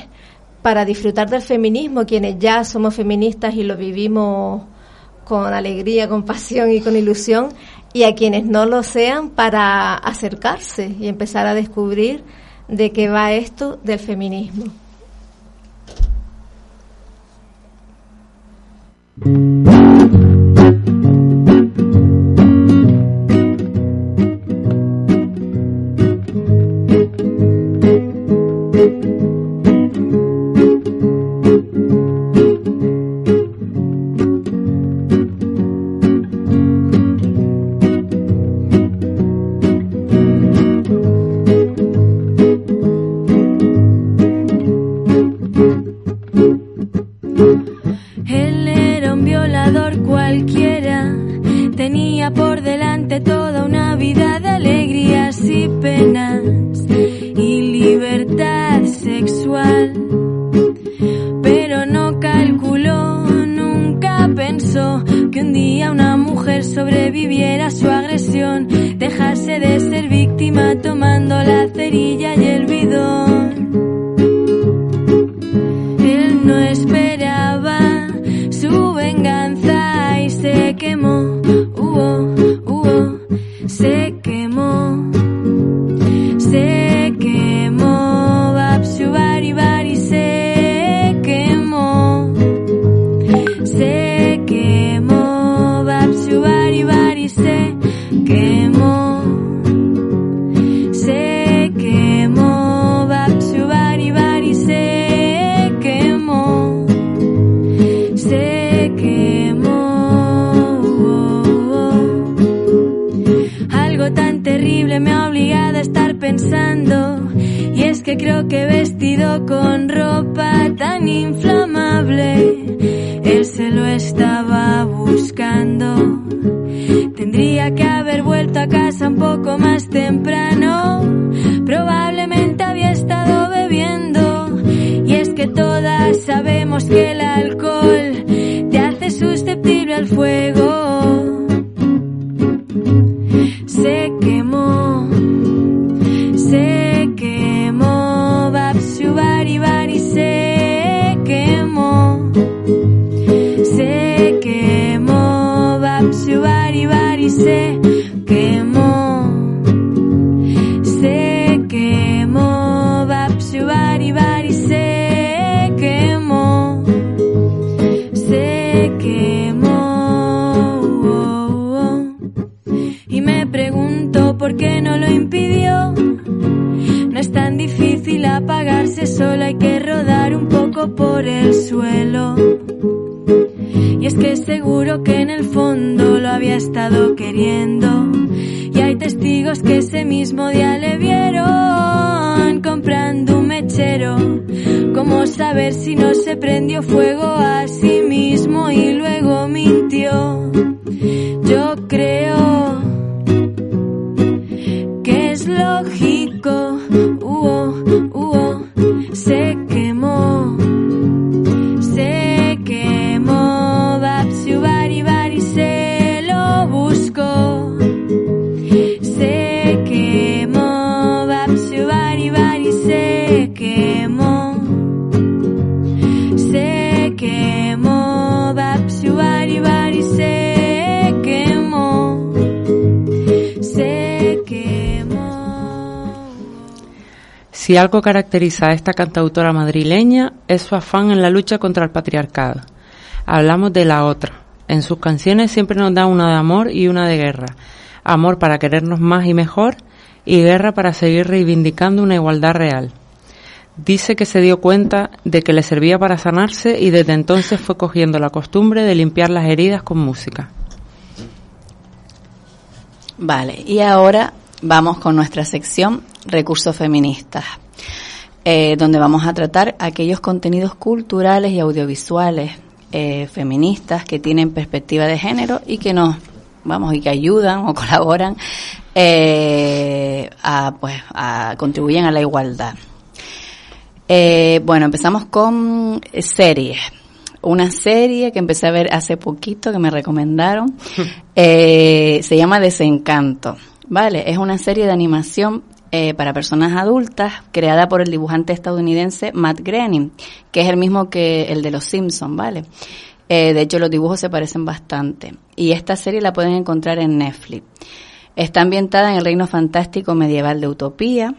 para disfrutar del feminismo, quienes ya somos feministas y lo vivimos con alegría, con pasión y con ilusión, y a quienes no lo sean para acercarse y empezar a descubrir de qué va esto del feminismo. pensando y es que creo que vestido con ropa tan inflamable él se lo estaba buscando. Tendría que haber vuelto a casa un poco más temprano. Probablemente había estado bebiendo y es que todas sabemos que el alcohol te hace susceptible al fuego. Si algo caracteriza a esta cantautora madrileña es su afán en la lucha contra el patriarcado. Hablamos de la otra, En sus canciones siempre nos da una de amor y una de guerra. Amor para querernos más y mejor y guerra para seguir reivindicando una igualdad real. Dice que se dio cuenta de que le servía para sanarse y desde entonces fue cogiendo la costumbre de limpiar las heridas con música. Vale, y ahora vamos con nuestra sección Recursos Feministas, eh, donde vamos a tratar aquellos contenidos culturales y audiovisuales eh, feministas que tienen perspectiva de género y que nos, vamos, y que ayudan o colaboran eh, a, pues, a contribuyen a la igualdad. Eh, bueno, empezamos con series. Una serie que empecé a ver hace poquito que me recomendaron. eh, se llama Desencanto. Vale, es una serie de animación eh, para personas adultas creada por el dibujante estadounidense Matt Groening, que es el mismo que el de Los Simpsons, ¿vale? Eh, de hecho, los dibujos se parecen bastante. Y esta serie la pueden encontrar en Netflix. Está ambientada en el reino fantástico medieval de Utopía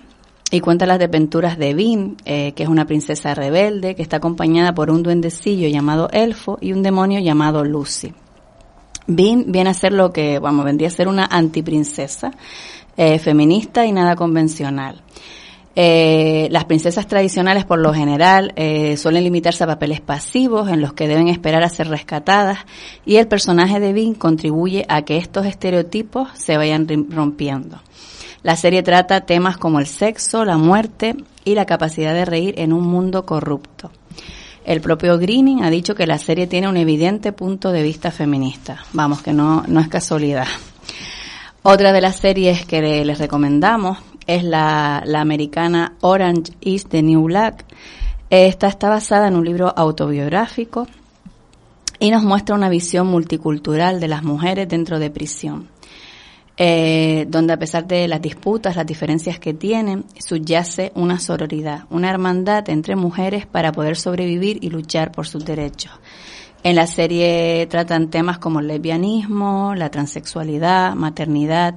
y cuenta las desventuras de Vin, eh, que es una princesa rebelde que está acompañada por un duendecillo llamado Elfo y un demonio llamado Lucy. Vin viene a ser lo que, vamos, vendría a ser una antiprincesa, eh, feminista y nada convencional. Eh, las princesas tradicionales, por lo general, eh, suelen limitarse a papeles pasivos en los que deben esperar a ser rescatadas y el personaje de Vin contribuye a que estos estereotipos se vayan rompiendo. La serie trata temas como el sexo, la muerte y la capacidad de reír en un mundo corrupto. El propio Greening ha dicho que la serie tiene un evidente punto de vista feminista. Vamos, que no, no es casualidad. Otra de las series que les recomendamos es la, la americana Orange is the New Black. Esta está basada en un libro autobiográfico y nos muestra una visión multicultural de las mujeres dentro de prisión. Eh, donde a pesar de las disputas, las diferencias que tienen, subyace una sororidad, una hermandad entre mujeres para poder sobrevivir y luchar por sus derechos. En la serie tratan temas como el lesbianismo, la transexualidad, maternidad,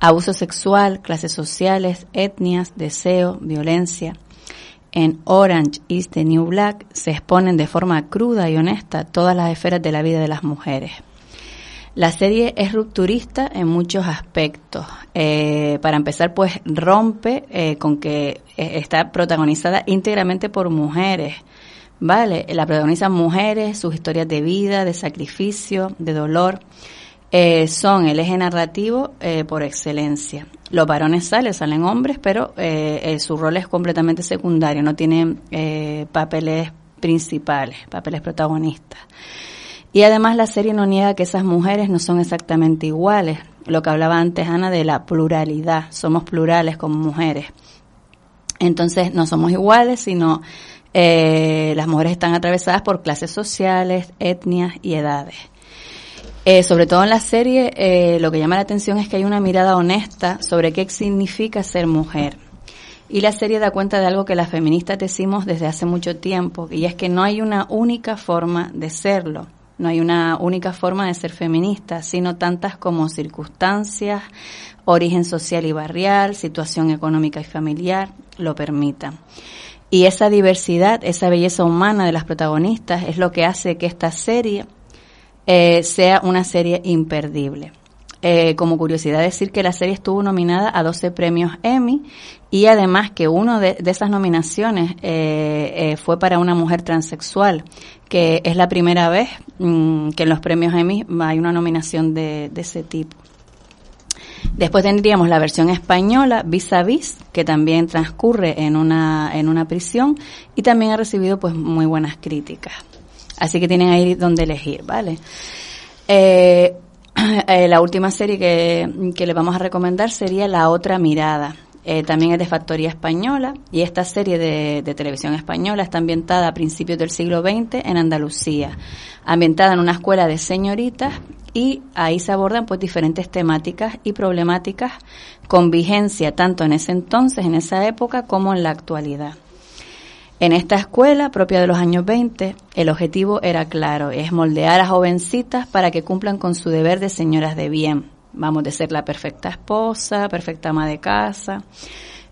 abuso sexual, clases sociales, etnias, deseo, violencia. En Orange is the New Black se exponen de forma cruda y honesta todas las esferas de la vida de las mujeres. La serie es rupturista en muchos aspectos. Eh, para empezar, pues rompe eh, con que eh, está protagonizada íntegramente por mujeres. Vale, la protagonizan mujeres, sus historias de vida, de sacrificio, de dolor, eh, son el eje narrativo eh, por excelencia. Los varones salen, salen hombres, pero eh, eh, su rol es completamente secundario, no tienen eh, papeles principales, papeles protagonistas. Y además la serie no niega que esas mujeres no son exactamente iguales. Lo que hablaba antes Ana de la pluralidad, somos plurales como mujeres. Entonces no somos iguales, sino eh, las mujeres están atravesadas por clases sociales, etnias y edades. Eh, sobre todo en la serie, eh, lo que llama la atención es que hay una mirada honesta sobre qué significa ser mujer. Y la serie da cuenta de algo que las feministas decimos desde hace mucho tiempo, y es que no hay una única forma de serlo, no hay una única forma de ser feminista, sino tantas como circunstancias, origen social y barrial, situación económica y familiar lo permitan. Y esa diversidad, esa belleza humana de las protagonistas es lo que hace que esta serie eh, sea una serie imperdible. Eh, como curiosidad decir que la serie estuvo nominada a 12 premios Emmy y además que de, de esas nominaciones eh, eh, fue para una mujer transexual, que es la primera vez mm, que en los premios Emmy hay una nominación de, de ese tipo. Después tendríamos la versión española, Vis a Vis, que también transcurre en una, en una prisión y también ha recibido pues muy buenas críticas. Así que tienen ahí donde elegir, ¿vale? Eh, eh, la última serie que, que le vamos a recomendar sería La Otra Mirada. Eh, también es de Factoría Española y esta serie de, de, televisión española está ambientada a principios del siglo XX en Andalucía, ambientada en una escuela de señoritas y ahí se abordan pues diferentes temáticas y problemáticas con vigencia tanto en ese entonces, en esa época, como en la actualidad. En esta escuela, propia de los años 20, el objetivo era claro, es moldear a jovencitas para que cumplan con su deber de señoras de bien, vamos de ser la perfecta esposa, perfecta ama de casa.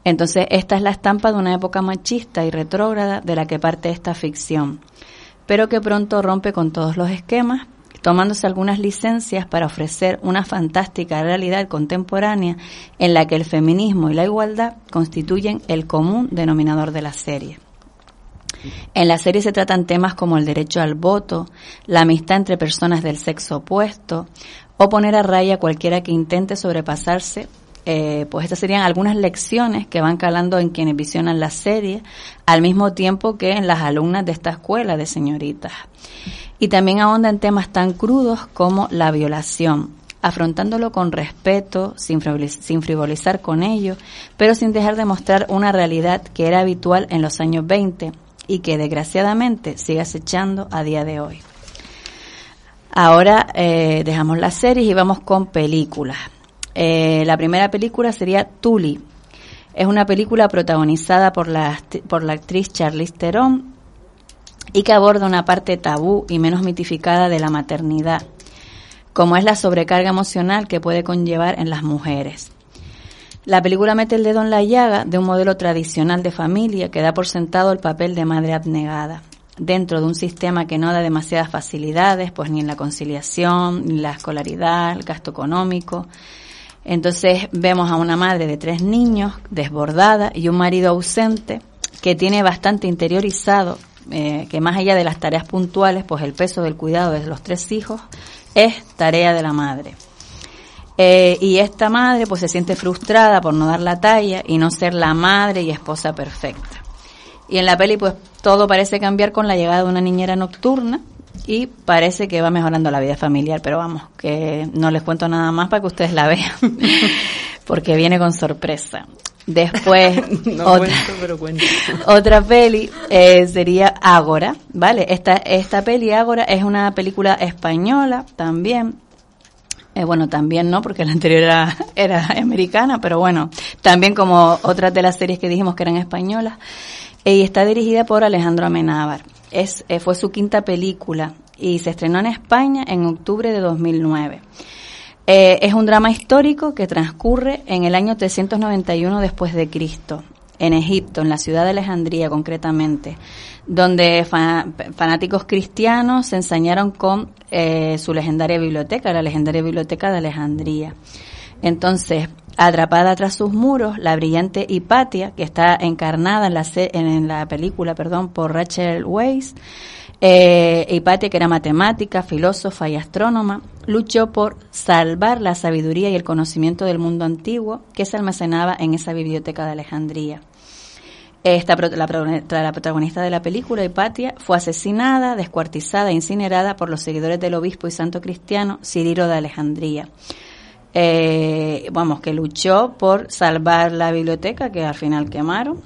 Entonces, esta es la estampa de una época machista y retrógrada de la que parte esta ficción, pero que pronto rompe con todos los esquemas, tomándose algunas licencias para ofrecer una fantástica realidad contemporánea en la que el feminismo y la igualdad constituyen el común denominador de la serie. En la serie se tratan temas como el derecho al voto, la amistad entre personas del sexo opuesto o poner a raya a cualquiera que intente sobrepasarse eh, pues estas serían algunas lecciones que van calando en quienes visionan la serie, al mismo tiempo que en las alumnas de esta escuela de señoritas. Y también ahonda en temas tan crudos como la violación, afrontándolo con respeto, sin frivolizar con ello, pero sin dejar de mostrar una realidad que era habitual en los años 20 y que desgraciadamente sigue acechando a día de hoy. Ahora eh, dejamos las series y vamos con películas. Eh, la primera película sería Tully. Es una película protagonizada por la, por la actriz Charlize Theron y que aborda una parte tabú y menos mitificada de la maternidad, como es la sobrecarga emocional que puede conllevar en las mujeres. La película mete el dedo en la llaga de un modelo tradicional de familia que da por sentado el papel de madre abnegada, dentro de un sistema que no da demasiadas facilidades, pues ni en la conciliación, ni la escolaridad, el gasto económico, entonces vemos a una madre de tres niños desbordada y un marido ausente que tiene bastante interiorizado eh, que más allá de las tareas puntuales, pues el peso del cuidado de los tres hijos es tarea de la madre. Eh, y esta madre pues se siente frustrada por no dar la talla y no ser la madre y esposa perfecta. Y en la peli pues todo parece cambiar con la llegada de una niñera nocturna y parece que va mejorando la vida familiar, pero vamos, que no les cuento nada más para que ustedes la vean, porque viene con sorpresa. Después, otra, otra peli eh, sería Ágora, ¿vale? Esta, esta peli Ágora es una película española también. Eh, bueno, también no, porque la anterior era, era americana, pero bueno, también como otras de las series que dijimos que eran españolas. Y está dirigida por Alejandro Amenábar es, eh, fue su quinta película y se estrenó en España en octubre de 2009. Eh, es un drama histórico que transcurre en el año 391 después de Cristo, en Egipto, en la ciudad de Alejandría concretamente, donde fanáticos cristianos se ensañaron con eh, su legendaria biblioteca, la legendaria biblioteca de Alejandría. Entonces, atrapada tras sus muros, la brillante Hipatia, que está encarnada en la, película perdón, por Rachel Weisz, eh, Hipatia, que era matemática, filósofa y astrónoma, luchó por salvar la sabiduría y el conocimiento del mundo antiguo que se almacenaba en esa biblioteca de Alejandría. Esta, la, la, protagonista de la película, Hipatia, fue asesinada, descuartizada e incinerada por los seguidores del obispo y santo cristiano Cirilo de Alejandría eh, vamos, que luchó por salvar la biblioteca que al final quemaron,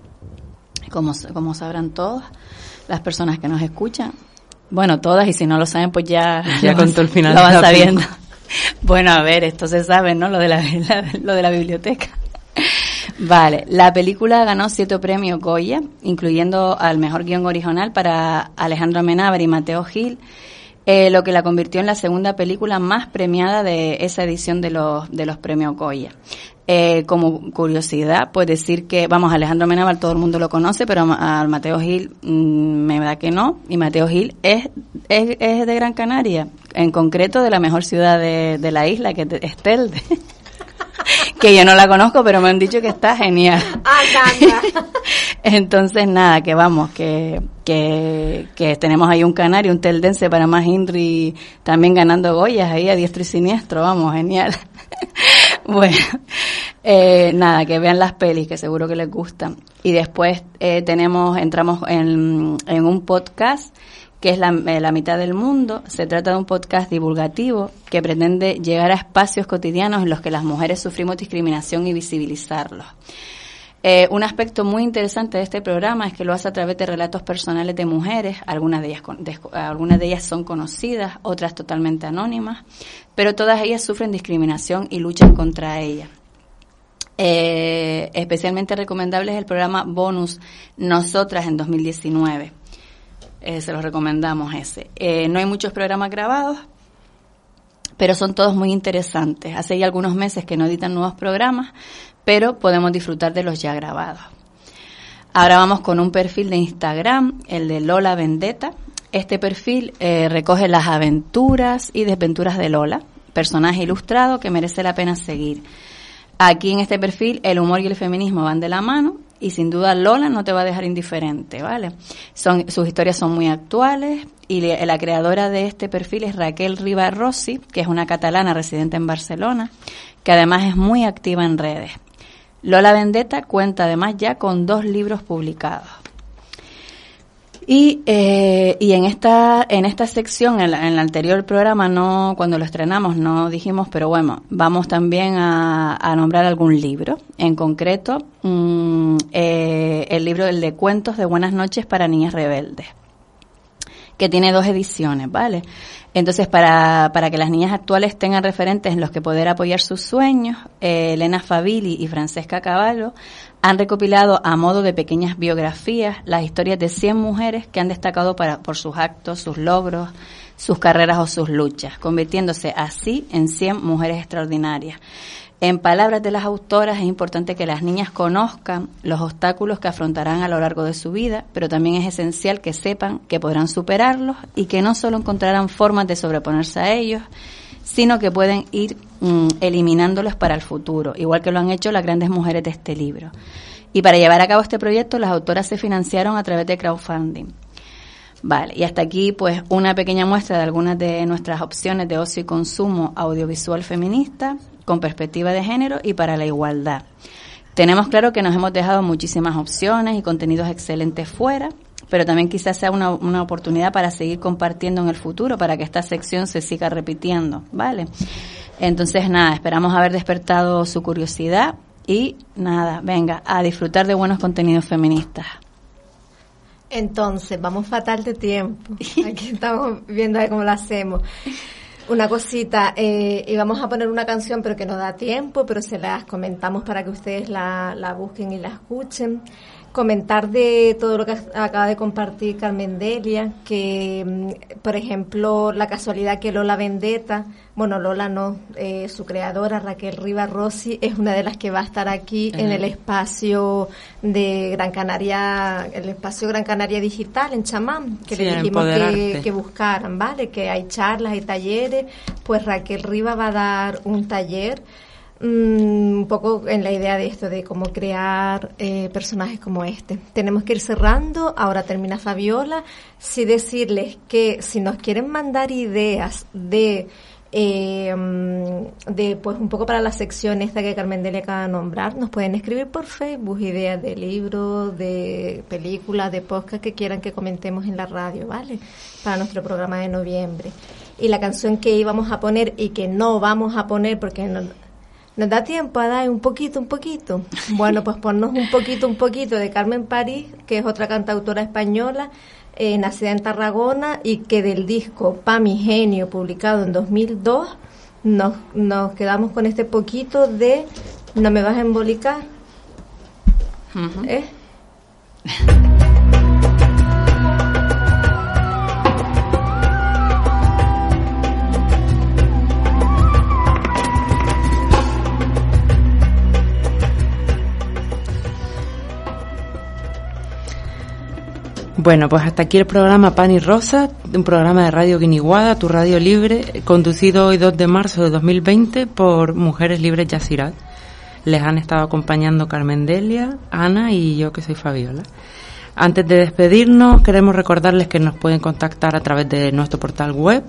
como, como sabrán todas las personas que nos escuchan. Bueno, todas, y si no lo saben, pues ya, ya contó el final lo van sabiendo. Bueno, a ver, esto se sabe, ¿no? Lo de la, lo de la biblioteca. Vale, la película ganó siete premios Goya, incluyendo al mejor guion original para Alejandro Amenábar y Mateo Gil, eh, lo que la convirtió en la segunda película más premiada de esa edición de los, de los premios Goya. Eh, como curiosidad, pues decir que, vamos, Alejandro Menaval todo el mundo lo conoce, pero al Mateo Gil mm, me da que no, y Mateo Gil es, es, es, de Gran Canaria, en concreto de la mejor ciudad de, de la isla, que es Telde. que yo no la conozco, pero me han dicho que está genial. Entonces, nada, que vamos, que, que, que tenemos ahí un canario, un teldense para más Inri también ganando Goyas ahí a diestro y siniestro, vamos, genial. bueno, eh, nada, que vean las pelis, que seguro que les gustan. Y después eh, tenemos, entramos en, en un podcast que es eh, la, mitad del mundo. Se trata de un podcast divulgativo que pretende llegar a espacios cotidianos en los que las mujeres sufrimos discriminación y visibilizarlos. Eh, un aspecto muy interesante de este programa es que lo hace a través de relatos personales de mujeres, algunas de ellas, algunas de ellas son conocidas, otras totalmente anónimas, pero todas ellas sufren discriminación y luchan contra ella. Eh, especialmente recomendable es el programa Bonus Nosotras en 2019 eh, se los recomendamos ese. Eh, no hay muchos programas grabados, pero son todos muy interesantes. Hace ya algunos meses que no editan nuevos programas, pero podemos disfrutar de los ya grabados. Ahora vamos con un perfil de Instagram, el de Lola Vendetta. Este perfil eh, recoge las aventuras y desventuras de Lola, personaje ilustrado que merece la pena seguir. Aquí en este perfil el humor y el feminismo van de la mano y sin duda Lola no te va a dejar indiferente, ¿vale? Son, sus historias son muy actuales y le- la creadora de este perfil es Raquel Riva Rossi, que es una catalana residente en Barcelona, que además es muy activa en redes. Lola Vendetta cuenta además ya con dos libros publicados. Y, eh, y en esta en esta sección, en, la- en el anterior programa, no cuando lo estrenamos, no dijimos, pero bueno, vamos también a, a nombrar algún libro. En concreto, mm, eh, el libro el de cuentos de Buenas noches para niñas rebeldes que tiene dos ediciones, ¿vale? Entonces, para, para que las niñas actuales tengan referentes en los que poder apoyar sus sueños, eh, Elena Fabili y Francesca Cavallo han recopilado a modo de pequeñas biografías las historias de 100 mujeres que han destacado para, por sus actos, sus logros, sus carreras o sus luchas, convirtiéndose así en 100 mujeres extraordinarias. En palabras de las autoras, es importante que las niñas conozcan los obstáculos que afrontarán a lo largo de su vida, pero también es esencial que sepan que podrán superarlos y que no solo encontrarán formas de sobreponerse a ellos, sino que pueden ir mm, eliminándolos para el futuro, igual que lo han hecho las grandes mujeres de este libro. Y para llevar a cabo este proyecto, las autoras se financiaron a través de crowdfunding. Vale, y hasta aquí pues una pequeña muestra de algunas de nuestras opciones de ocio y consumo audiovisual feminista con perspectiva de género y para la igualdad. Tenemos claro que nos hemos dejado muchísimas opciones y contenidos excelentes fuera, pero también quizás sea una, una oportunidad para seguir compartiendo en el futuro, para que esta sección se siga repitiendo, ¿vale? Entonces, nada, esperamos haber despertado su curiosidad y nada, venga, a disfrutar de buenos contenidos feministas. Entonces, vamos fatal de tiempo. Aquí estamos viendo a ver cómo lo hacemos. Una cosita, eh, íbamos a poner una canción, pero que no da tiempo, pero se las comentamos para que ustedes la, la busquen y la escuchen. Comentar de todo lo que acaba de compartir Carmen Delia, que, mm, por ejemplo, la casualidad que Lola Vendetta, bueno, Lola no, eh, su creadora Raquel Riva Rossi es una de las que va a estar aquí en el espacio de Gran Canaria, el espacio Gran Canaria Digital en Chamán, que Sí, le dijimos que, que buscaran, ¿vale? Que hay charlas y talleres, pues Raquel Riva va a dar un taller un poco en la idea de esto, de cómo crear eh, personajes como este. Tenemos que ir cerrando, ahora termina Fabiola, sí decirles que si nos quieren mandar ideas de eh, mm, de pues un poco para la sección esta que Carmen Delia acaba de nombrar, nos pueden escribir por Facebook ideas de libros, de películas, de podcast que quieran que comentemos en la radio, ¿vale? Para nuestro programa de noviembre. Y la canción que íbamos a poner y que no vamos a poner porque no, nos da tiempo a dar un poquito, un poquito. Bueno, pues ponnos un poquito, un poquito de Carmen París, que es otra cantautora española, eh, nacida en Tarragona y que del disco Pa mi genio, publicado en 2002, nos, nos quedamos con este poquito de No me vas a embolicar. ¿Eh? Bueno, pues hasta aquí el programa Pan y Rosa, un programa de Radio Guiniguada, tu radio libre, conducido hoy 2 de marzo de 2020 por Mujeres Libres Yacirat. Les han estado acompañando Carmen Delia, Ana y yo que soy Fabiola. Antes de despedirnos, queremos recordarles que nos pueden contactar a través de nuestro portal web,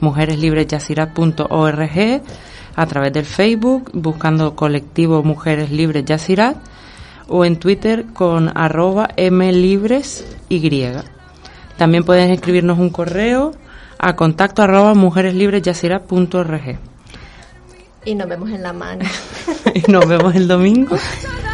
mujereslibresyacirat.org, a través del Facebook, buscando colectivo Mujeres Libres Yacirat, o en Twitter con arroba mlibresy. También pueden escribirnos un correo a contacto arroba mujereslibresyacirat.org. Y nos vemos en la mano. y nos vemos el domingo.